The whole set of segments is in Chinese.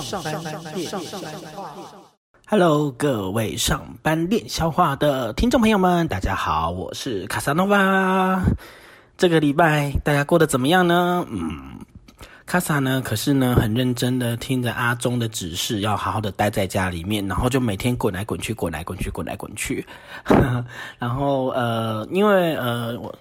上班练上班话。Hello，各位上班练消化的听众朋友们，大家好，我是卡萨诺瓦。这个礼拜大家过得怎么样呢？嗯，卡萨呢，可是呢很认真的听着阿忠的指示，要好好的待在家里面，然后就每天滚来滚去，滚来滚去，滚来滚去。然后呃，因为呃我。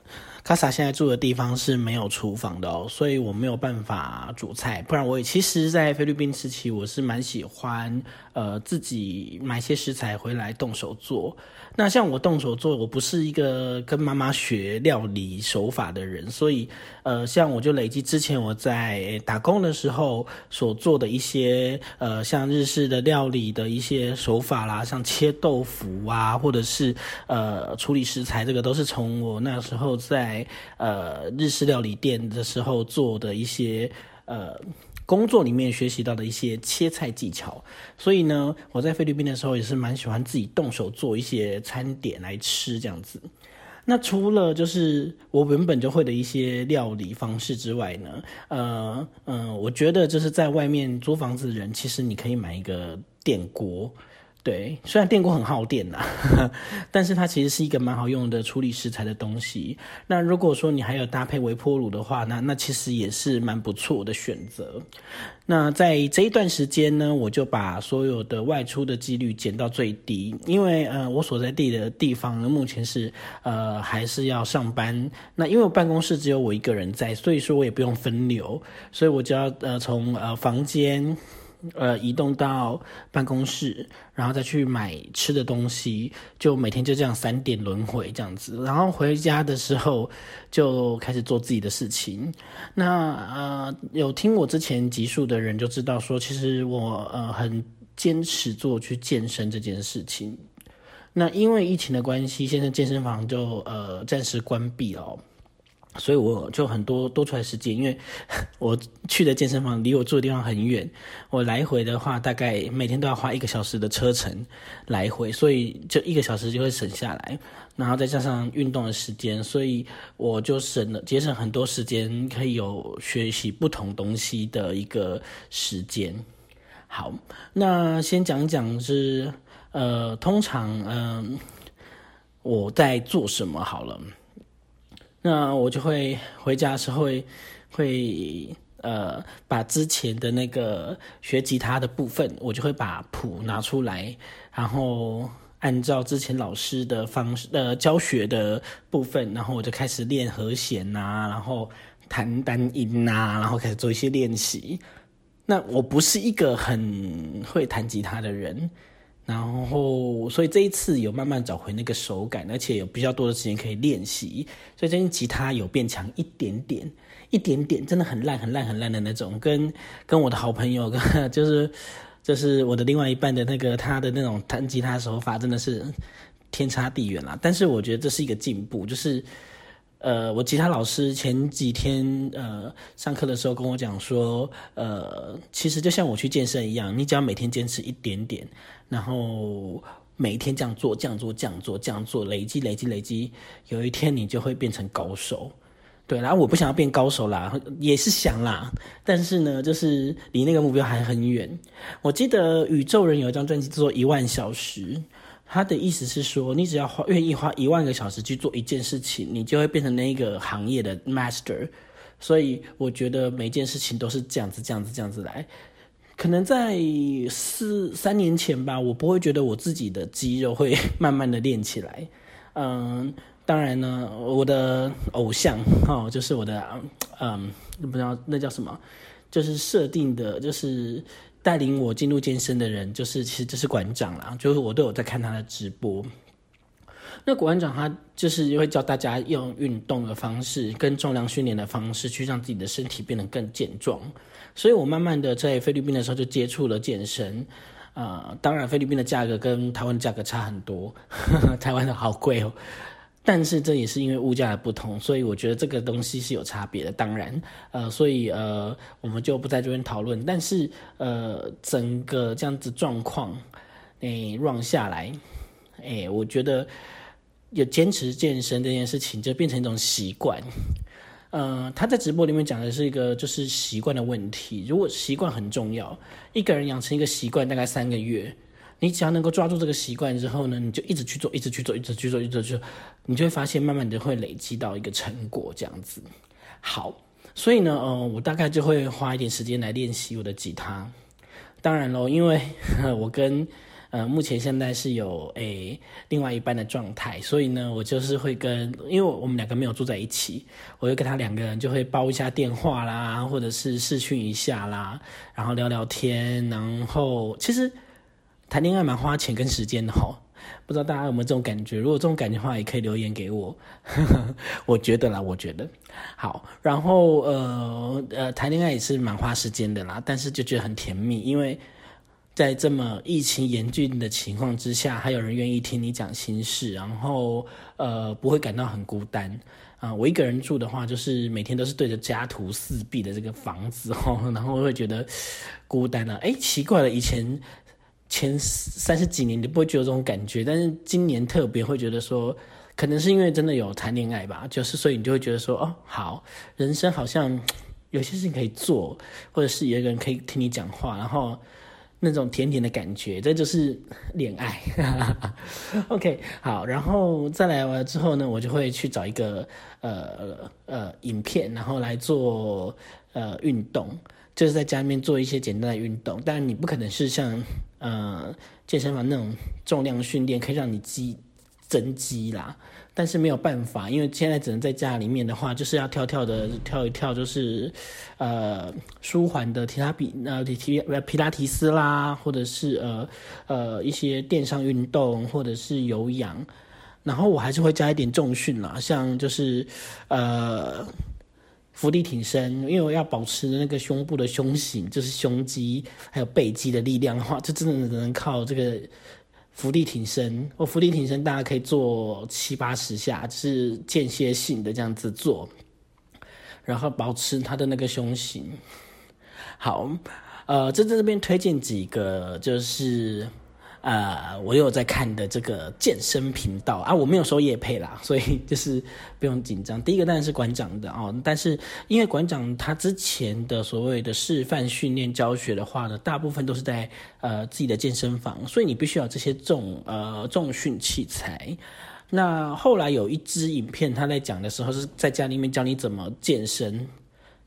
卡萨现在住的地方是没有厨房的哦，所以我没有办法煮菜。不然我也其实，在菲律宾时期，我是蛮喜欢呃自己买些食材回来动手做。那像我动手做，我不是一个跟妈妈学料理手法的人，所以呃，像我就累积之前我在打工的时候所做的一些呃，像日式的料理的一些手法啦，像切豆腐啊，或者是呃处理食材，这个都是从我那时候在呃日式料理店的时候做的一些呃。工作里面学习到的一些切菜技巧，所以呢，我在菲律宾的时候也是蛮喜欢自己动手做一些餐点来吃这样子。那除了就是我原本就会的一些料理方式之外呢，呃嗯，我觉得就是在外面租房子的人，其实你可以买一个电锅。对，虽然电锅很耗电呐，但是它其实是一个蛮好用的处理食材的东西。那如果说你还有搭配微波炉的话，那那其实也是蛮不错的选择。那在这一段时间呢，我就把所有的外出的几率减到最低，因为呃，我所在地的地方呢，目前是呃还是要上班。那因为我办公室只有我一个人在，所以说我也不用分流，所以我就要呃从呃房间。呃，移动到办公室，然后再去买吃的东西，就每天就这样三点轮回这样子。然后回家的时候就开始做自己的事情。那呃，有听我之前集数的人就知道说，其实我呃很坚持做去健身这件事情。那因为疫情的关系，现在健身房就呃暂时关闭了。所以我就很多多出来时间，因为 我去的健身房离我住的地方很远，我来回的话大概每天都要花一个小时的车程来回，所以就一个小时就会省下来，然后再加上运动的时间，所以我就省了节省很多时间，可以有学习不同东西的一个时间。好，那先讲讲是呃，通常嗯我在做什么好了。那我就会回家的时候会会呃把之前的那个学吉他的部分，我就会把谱拿出来，然后按照之前老师的方式呃教学的部分，然后我就开始练和弦呐，然后弹单音呐，然后开始做一些练习。那我不是一个很会弹吉他的人。然后，所以这一次有慢慢找回那个手感，而且有比较多的时间可以练习，所以最近吉他有变强一点点，一点点，真的很烂、很烂、很烂的那种。跟跟我的好朋友，就是就是我的另外一半的那个他的那种弹吉他手法，真的是天差地远啦。但是我觉得这是一个进步，就是呃，我吉他老师前几天呃上课的时候跟我讲说，呃，其实就像我去健身一样，你只要每天坚持一点点。然后每一天这样做，这样做，这样做，这样做，累积，累积，累积，有一天你就会变成高手。对，然后我不想要变高手啦，也是想啦，但是呢，就是离那个目标还很远。我记得宇宙人有一张专辑叫做《一万小时》，他的意思是说，你只要花愿意花一万个小时去做一件事情，你就会变成那一个行业的 master。所以我觉得每件事情都是这样子，这样子，这样子来。可能在四三年前吧，我不会觉得我自己的肌肉会慢慢的练起来。嗯，当然呢，我的偶像哦，就是我的嗯，不知道那叫什么，就是设定的，就是带领我进入健身的人，就是其实就是馆长啦，就是我都有在看他的直播。那馆长他就是会教大家用运动的方式跟重量训练的方式，去让自己的身体变得更健壮。所以我慢慢的在菲律宾的时候就接触了健身，啊，当然菲律宾的价格跟台湾的价格差很多，台湾的好贵哦，但是这也是因为物价的不同，所以我觉得这个东西是有差别的。当然，呃，所以呃，我们就不在这边讨论。但是呃，整个这样子状况，诶，run 下来，诶，我觉得有坚持健身这件事情就变成一种习惯。呃，他在直播里面讲的是一个就是习惯的问题。如果习惯很重要，一个人养成一个习惯大概三个月，你只要能够抓住这个习惯之后呢，你就一直去做，一直去做，一直去做，一直去做，你就会发现慢慢的会累积到一个成果这样子。好，所以呢，呃，我大概就会花一点时间来练习我的吉他。当然喽，因为 我跟呃，目前现在是有诶另外一半的状态，所以呢，我就是会跟，因为我们两个没有住在一起，我就跟他两个人就会煲一下电话啦，或者是视讯一下啦，然后聊聊天，然后其实谈恋爱蛮花钱跟时间的吼，不知道大家有没有这种感觉？如果这种感觉的话，也可以留言给我。我觉得啦，我觉得好，然后呃呃，谈恋爱也是蛮花时间的啦，但是就觉得很甜蜜，因为。在这么疫情严峻的情况之下，还有人愿意听你讲心事，然后呃不会感到很孤单啊。我一个人住的话，就是每天都是对着家徒四壁的这个房子哦，然后会觉得孤单啊。哎，奇怪了，以前前三十几年你不会觉得这种感觉，但是今年特别会觉得说，可能是因为真的有谈恋爱吧，就是所以你就会觉得说，哦，好，人生好像有些事情可以做，或者是有一个人可以听你讲话，然后。那种甜甜的感觉，这就是恋爱。OK，好，然后再来完之后呢，我就会去找一个呃呃影片，然后来做呃运动，就是在家里面做一些简单的运动。但是，你不可能是像呃健身房那种重量训练，可以让你肌增肌啦。但是没有办法，因为现在只能在家里面的话，就是要跳跳的跳一跳，就是呃舒缓的提拉比呃提皮拉提斯啦，或者是呃呃一些电上运动，或者是有氧，然后我还是会加一点重训啦，像就是呃伏地挺身，因为我要保持那个胸部的胸型，就是胸肌还有背肌的力量的话，就真的只能靠这个。伏地挺身，我伏地挺身大家可以做七八十下，就是间歇性的这样子做，然后保持他的那个胸型。好，呃，在这边推荐几个就是。呃，我有在看的这个健身频道啊，我没有收叶配啦，所以就是不用紧张。第一个当然是馆长的哦，但是因为馆长他之前的所谓的示范训练教学的话呢，大部分都是在呃自己的健身房，所以你必须要这些重呃重训器材。那后来有一支影片，他在讲的时候是在家里面教你怎么健身，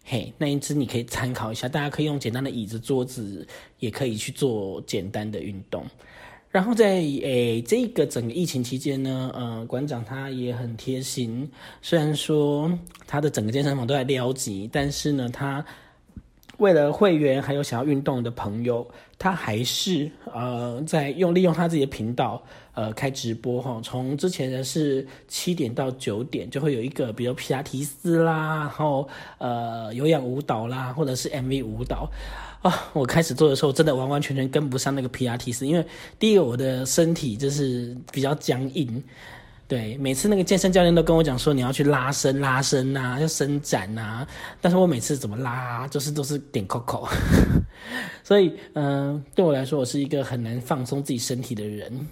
嘿，那一支你可以参考一下，大家可以用简单的椅子、桌子，也可以去做简单的运动。然后在诶这个整个疫情期间呢，呃，馆长他也很贴心。虽然说他的整个健身房都在撩级，但是呢，他为了会员还有想要运动的朋友，他还是呃在用利用他自己的频道呃开直播哈。从之前的是七点到九点，就会有一个比如皮拉提斯啦，然后呃有氧舞蹈啦，或者是 MV 舞蹈。啊，我开始做的时候真的完完全全跟不上那个 P R T 斯，因为第一个我的身体就是比较僵硬，对，每次那个健身教练都跟我讲说你要去拉伸拉伸呐，要伸展呐，但是我每次怎么拉就是都是点 Coco，所以嗯，对我来说我是一个很难放松自己身体的人，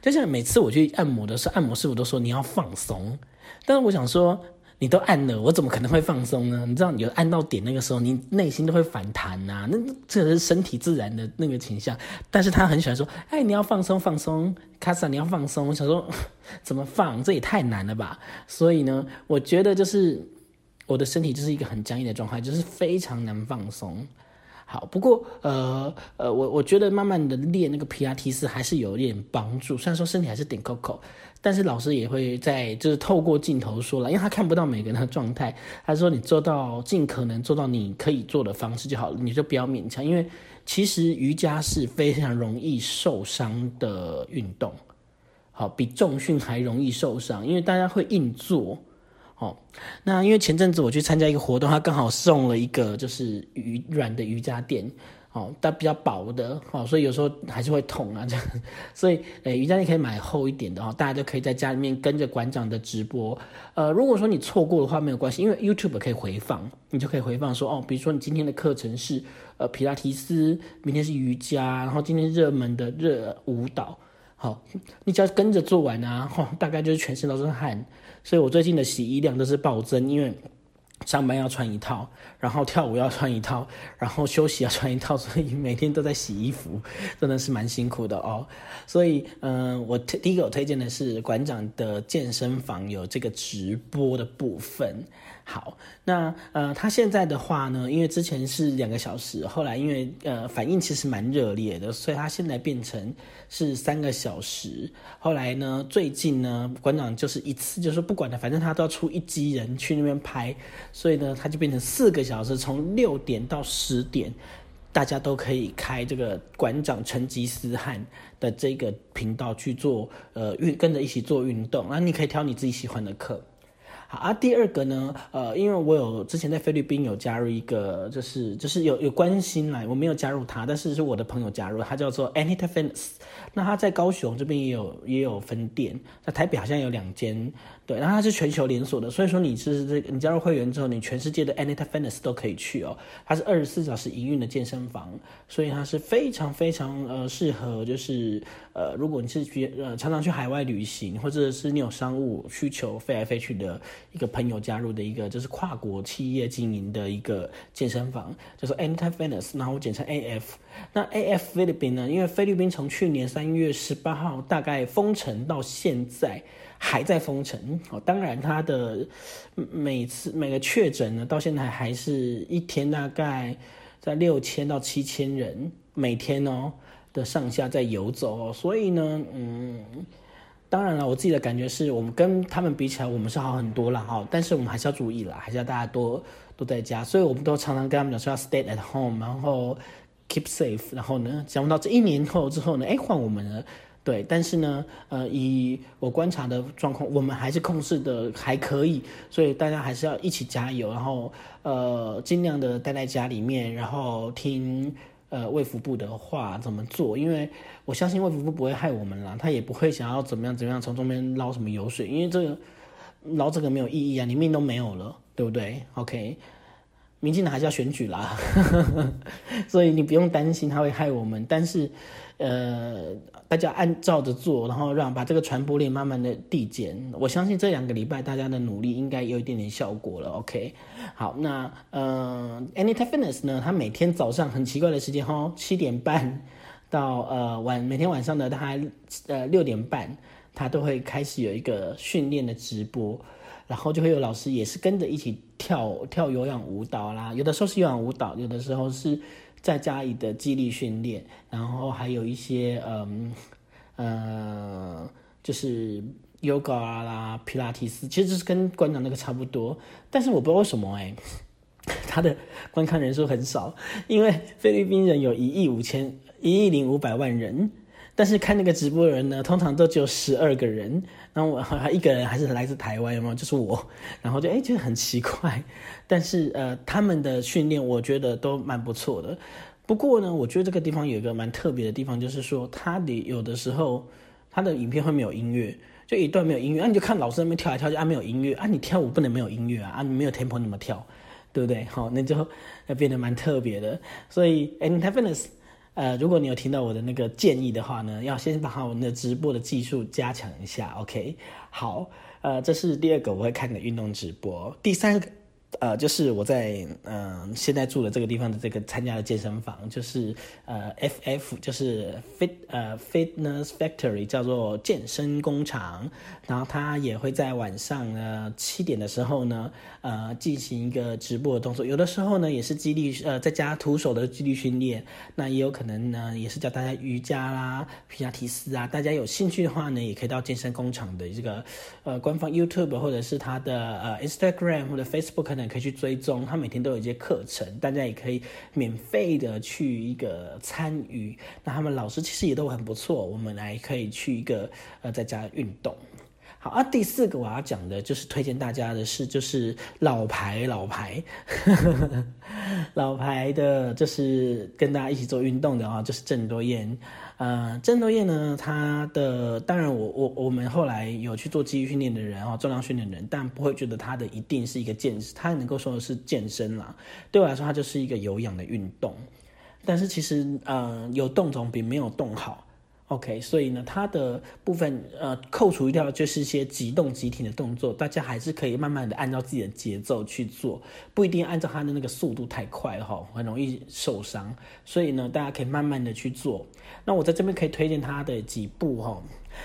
就像每次我去按摩的时候，按摩师傅都说你要放松，但是我想说。你都按了，我怎么可能会放松呢？你知道，你按到点那个时候，你内心都会反弹呐。那这是身体自然的那个倾向。但是他很喜欢说：“哎，你要放松，放松，卡萨，你要放松。”我想说，怎么放？这也太难了吧。所以呢，我觉得就是我的身体就是一个很僵硬的状态，就是非常难放松。好，不过呃呃，我我觉得慢慢的练那个 P R T 四还是有一点帮助。虽然说身体还是点 Coco，但是老师也会在就是透过镜头说了，因为他看不到每个人的状态，他说你做到尽可能做到你可以做的方式就好了，你就不要勉强。因为其实瑜伽是非常容易受伤的运动，好，比重训还容易受伤，因为大家会硬做。哦，那因为前阵子我去参加一个活动，他刚好送了一个就是瑜软的瑜伽垫，哦，但比较薄的，哦，所以有时候还是会痛啊，这样，所以诶，瑜伽垫可以买厚一点的哦，大家就可以在家里面跟着馆长的直播，呃，如果说你错过的话没有关系，因为 YouTube 可以回放，你就可以回放说，哦，比如说你今天的课程是呃皮拉提斯，明天是瑜伽，然后今天热门的热舞蹈，好，你只要跟着做完啊，吼，大概就是全身都是汗。所以我最近的洗衣量都是暴增，因为上班要穿一套，然后跳舞要穿一套，然后休息要穿一套，所以每天都在洗衣服，真的是蛮辛苦的哦。所以，嗯，我第一个我推荐的是馆长的健身房有这个直播的部分。好，那呃，他现在的话呢，因为之前是两个小时，后来因为呃反应其实蛮热烈的，所以他现在变成是三个小时。后来呢，最近呢，馆长就是一次就是不管了，反正他都要出一机人去那边拍，所以呢，他就变成四个小时，从六点到十点，大家都可以开这个馆长成吉思汗的这个频道去做呃运，跟着一起做运动，然后你可以挑你自己喜欢的课。好啊，第二个呢，呃，因为我有之前在菲律宾有加入一个，就是就是有有关心来，我没有加入他，但是是我的朋友加入，他叫做 Anita Fitness，那他在高雄这边也有也有分店，在台北好像有两间。对，然后它是全球连锁的，所以说你是这你加入会员之后，你全世界的 Anita Fitness 都可以去哦。它是二十四小时营运的健身房，所以它是非常非常呃适合，就是呃如果你是去呃常常去海外旅行，或者是你有商务需求飞来飞去的一个朋友加入的一个就是跨国企业经营的一个健身房，就是 Anita Fitness，然后我简称 AF。那 AF 菲律宾呢？因为菲律宾从去年三月十八号大概封城到现在。还在封城。哦，当然他的每次每个确诊呢，到现在还是一天大概在六千到七千人每天哦的上下在游走哦，所以呢，嗯，当然了，我自己的感觉是我们跟他们比起来，我们是好很多了哈，但是我们还是要注意了，还是要大家多都在家，所以我们都常常跟他们讲说要 stay at home，然后 keep safe，然后呢，想不到这一年后之后呢，哎，换我们了。对，但是呢，呃，以我观察的状况，我们还是控制的还可以，所以大家还是要一起加油，然后呃，尽量的待在家里面，然后听呃卫福部的话怎么做，因为我相信卫福部不会害我们啦，他也不会想要怎么样怎么样从中间捞什么油水，因为这个捞这个没有意义啊，你命都没有了，对不对？OK。民进党还是要选举啦，所以你不用担心他会害我们。但是，呃，大家按照着做，然后让把这个传播链慢慢的递减。我相信这两个礼拜大家的努力应该有一点点效果了。OK，好，那呃，Anytime Fitness 呢，他每天早上很奇怪的时间哈，七点半到呃晚每天晚上的大概呃六点半，他都会开始有一个训练的直播。然后就会有老师也是跟着一起跳跳有氧舞蹈啦，有的时候是有氧舞蹈，有的时候是在家里的肌力训练，然后还有一些嗯呃就是 yoga 啦、皮拉提斯，其实就是跟馆长那个差不多，但是我不知道为什么哎，他的观看人数很少，因为菲律宾人有一亿五千一亿零五百万人。但是看那个直播的人呢，通常都只有十二个人，然后我一个人还是来自台湾，有没有？就是我，然后就哎，觉得很奇怪。但是呃，他们的训练我觉得都蛮不错的。不过呢，我觉得这个地方有一个蛮特别的地方，就是说他的有的时候他的影片会没有音乐，就一段没有音乐，啊，你就看老师那边跳来跳去啊，没有音乐啊，你跳舞不能没有音乐啊，啊，你没有 tempo 怎么跳，对不对？好，那就要变得蛮特别的。所以 a n t i f i n e s s 呃，如果你有听到我的那个建议的话呢，要先把我们的直播的技术加强一下，OK？好，呃，这是第二个我会看的运动直播，第三个。呃，就是我在嗯现在住的这个地方的这个参加的健身房，就是呃 FF，就是 Fit 呃 Fitness Factory，叫做健身工厂。然后他也会在晚上呢七点的时候呢，呃进行一个直播的动作。有的时候呢也是激励呃在家徒手的激励训练，那也有可能呢也是教大家瑜伽啦、皮亚提斯啊。大家有兴趣的话呢，也可以到健身工厂的这个呃官方 YouTube 或者是他的呃 Instagram 或者 Facebook。可以去追踪，他每天都有一些课程，大家也可以免费的去一个参与。那他们老师其实也都很不错，我们来可以去一个呃在家运动。好啊，第四个我要讲的就是推荐大家的是，就是老牌老牌 老牌的，就是跟大家一起做运动的啊，就是郑多燕。呃，郑多燕呢，她的当然我我我们后来有去做肌力训练的人啊，重量训练的人，但不会觉得她的一定是一个健，她能够说的是健身啦。对我来说，它就是一个有氧的运动。但是其实呃，有动总比没有动好。OK，所以呢，它的部分呃扣除掉就是一些急动急停的动作，大家还是可以慢慢的按照自己的节奏去做，不一定按照它的那个速度太快哈，很容易受伤。所以呢，大家可以慢慢的去做。那我在这边可以推荐它的几步哈。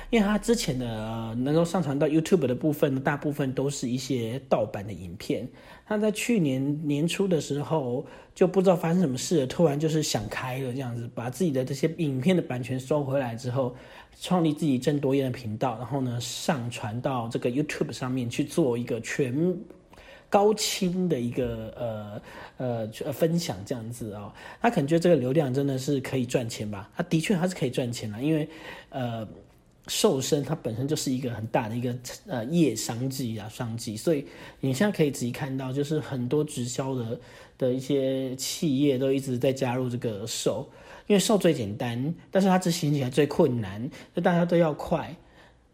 因为他之前的能够上传到 YouTube 的部分，大部分都是一些盗版的影片。他在去年年初的时候就不知道发生什么事，突然就是想开了，这样子把自己的这些影片的版权收回来之后，创立自己郑多燕的频道，然后呢上传到这个 YouTube 上面去做一个全高清的一个呃呃分享这样子哦。他可能觉得这个流量真的是可以赚钱吧？他的确他是可以赚钱了，因为呃。瘦身它本身就是一个很大的一个呃业商机啊商机，所以你现在可以仔细看到，就是很多直销的的一些企业都一直在加入这个瘦，因为瘦最简单，但是它执行起来最困难，就大家都要快，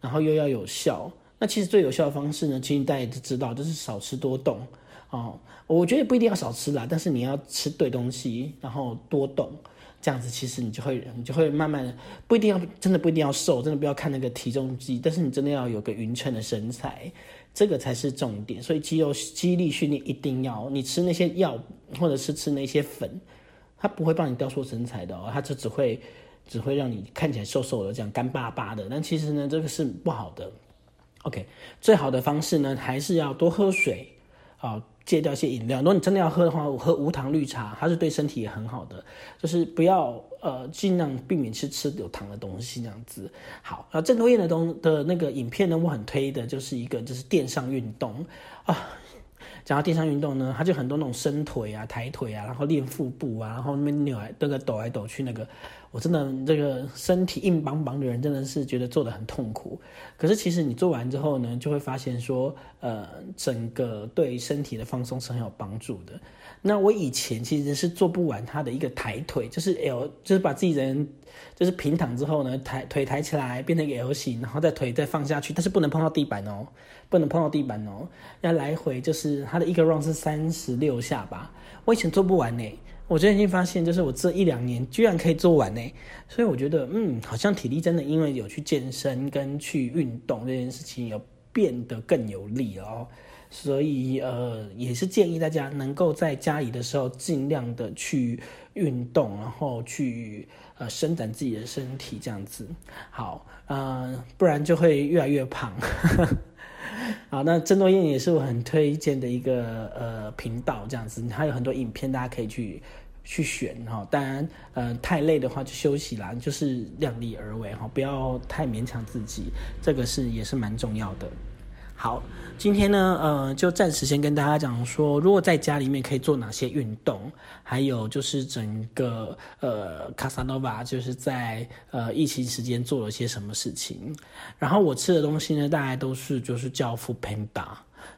然后又要有效。那其实最有效的方式呢，其实大家都知道，就是少吃多动哦。我觉得不一定要少吃啦，但是你要吃对东西，然后多动。这样子其实你就会，你就会慢慢的，不一定要真的不一定要瘦，真的不要看那个体重计，但是你真的要有个匀称的身材，这个才是重点。所以肌肉肌力训练一定要，你吃那些药或者是吃那些粉，它不会帮你雕塑身材的哦，它就只会只会让你看起来瘦瘦的，这样干巴巴的。但其实呢，这个是不好的。OK，最好的方式呢，还是要多喝水啊。戒掉一些饮料，如果你真的要喝的话，我喝无糖绿茶，它是对身体也很好的。就是不要呃，尽量避免去吃有糖的东西，这样子。好，啊，郑多燕的东的那个影片呢，我很推的，就是一个就是电商运动啊。讲到电商运动呢，它就很多那种伸腿啊、抬腿啊，然后练腹部啊，然后那边扭来那个抖来抖去，那个我真的这个身体硬邦邦的人真的是觉得做的很痛苦。可是其实你做完之后呢，就会发现说，呃，整个对身体的放松是很有帮助的。那我以前其实是做不完他的一个抬腿，就是 L，就是把自己人就是平躺之后呢，抬腿抬起来变成一个 L 型，然后再腿再放下去，但是不能碰到地板哦，不能碰到地板哦，要来回就是他的一个 round 是三十六下吧。我以前做不完呢，我最近发现就是我这一两年居然可以做完呢，所以我觉得嗯，好像体力真的因为有去健身跟去运动这件事情有变得更有力哦。所以，呃，也是建议大家能够在家里的时候尽量的去运动，然后去呃伸展自己的身体，这样子好，呃，不然就会越来越胖。好，那郑多燕也是我很推荐的一个呃频道，这样子，还有很多影片大家可以去去选哈。当然，呃，太累的话就休息啦，就是量力而为哈，不要太勉强自己，这个是也是蛮重要的。好，今天呢，呃，就暂时先跟大家讲说，如果在家里面可以做哪些运动，还有就是整个呃卡萨诺瓦就是在呃疫情时间做了些什么事情。然后我吃的东西呢，大概都是就是教父 Panda。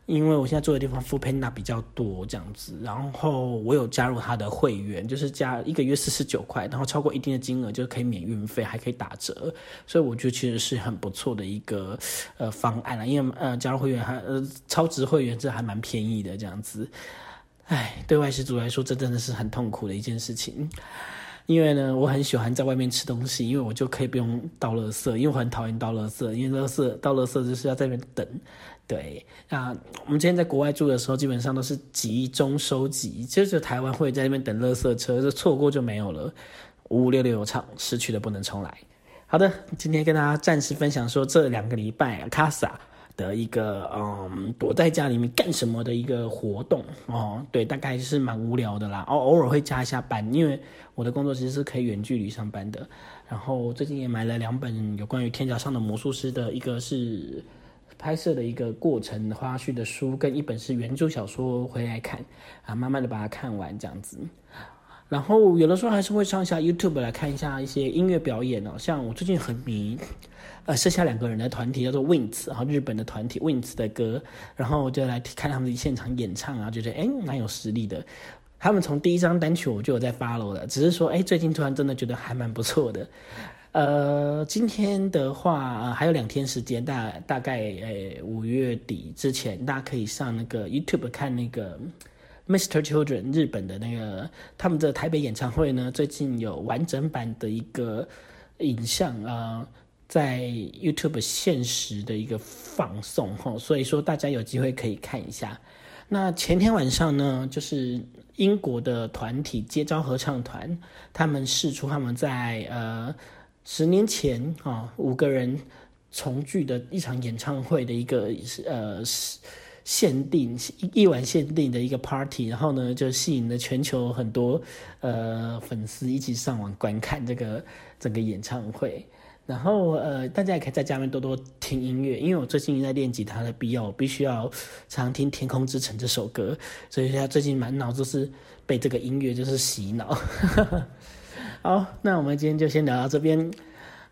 因为我现在住的地方 f o o Panda 比较多这样子，然后我有加入他的会员，就是加一个月四十九块，然后超过一定的金额就可以免运费，还可以打折，所以我觉得其实是很不错的一个呃方案了。因为呃加入会员还呃超值会员这还蛮便宜的这样子，唉，对外食族来说这真的是很痛苦的一件事情。因为呢，我很喜欢在外面吃东西，因为我就可以不用倒垃圾，因为我很讨厌倒垃圾，因为垃圾倒垃圾就是要在那边等。对，那我们之前在国外住的时候，基本上都是集中收集，就是台湾会在那边等垃圾车，就错过就没有了，五五六六场失去的不能重来。好的，今天跟大家暂时分享说这两个礼拜卡萨。的一个嗯，躲在家里面干什么的一个活动哦，对，大概是蛮无聊的啦。哦，偶尔会加一下班，因为我的工作其实是可以远距离上班的。然后最近也买了两本有关于天桥上的魔术师的，一个是拍摄的一个过程花絮的书，跟一本是原著小说回来看啊，慢慢的把它看完这样子。然后有的时候还是会上一下 YouTube 来看一下一些音乐表演哦，像我最近很迷。呃，剩下两个人的团体叫做 Wins，然后日本的团体 Wins 的歌，然后我就来看他们的现场演唱啊，觉得哎蛮有实力的。他们从第一张单曲我就有在 follow 了，只是说哎最近突然真的觉得还蛮不错的。呃，今天的话还有两天时间，大大概呃五月底之前，大家可以上那个 YouTube 看那个 Mr. Children 日本的那个他们的台北演唱会呢，最近有完整版的一个。影像啊，在 YouTube 现实的一个放送哈，所以说大家有机会可以看一下。那前天晚上呢，就是英国的团体接招合唱团，他们试出他们在呃十年前啊五个人重聚的一场演唱会的一个呃限定一晚限定的一个 party，然后呢就吸引了全球很多呃粉丝一起上网观看这个整个演唱会。然后呃，大家也可以在家里面多多听音乐，因为我最近在练吉他的必要，我必须要常听《天空之城》这首歌，所以现在最近满脑子是被这个音乐就是洗脑。好，那我们今天就先聊到这边。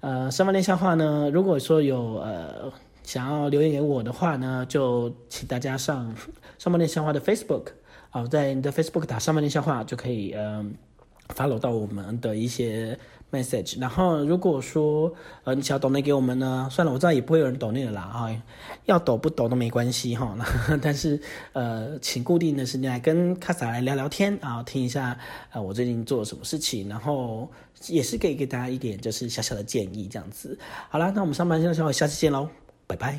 呃，上半练笑话呢，如果说有呃想要留言给我的话呢，就请大家上上半年笑话的 Facebook，啊，在你的 Facebook 打上半年笑话就可以呃 follow 到我们的一些。message，然后如果说呃你想要抖内给我们呢，算了，我知道也不会有人抖内的啦哈，要抖不抖都没关系哈，但是呃请固定的时间来跟卡萨来聊聊天啊，听一下呃我最近做了什么事情，然后也是可以给大家一点就是小小的建议这样子。好啦，那我们上班先的时候下次见喽，拜拜。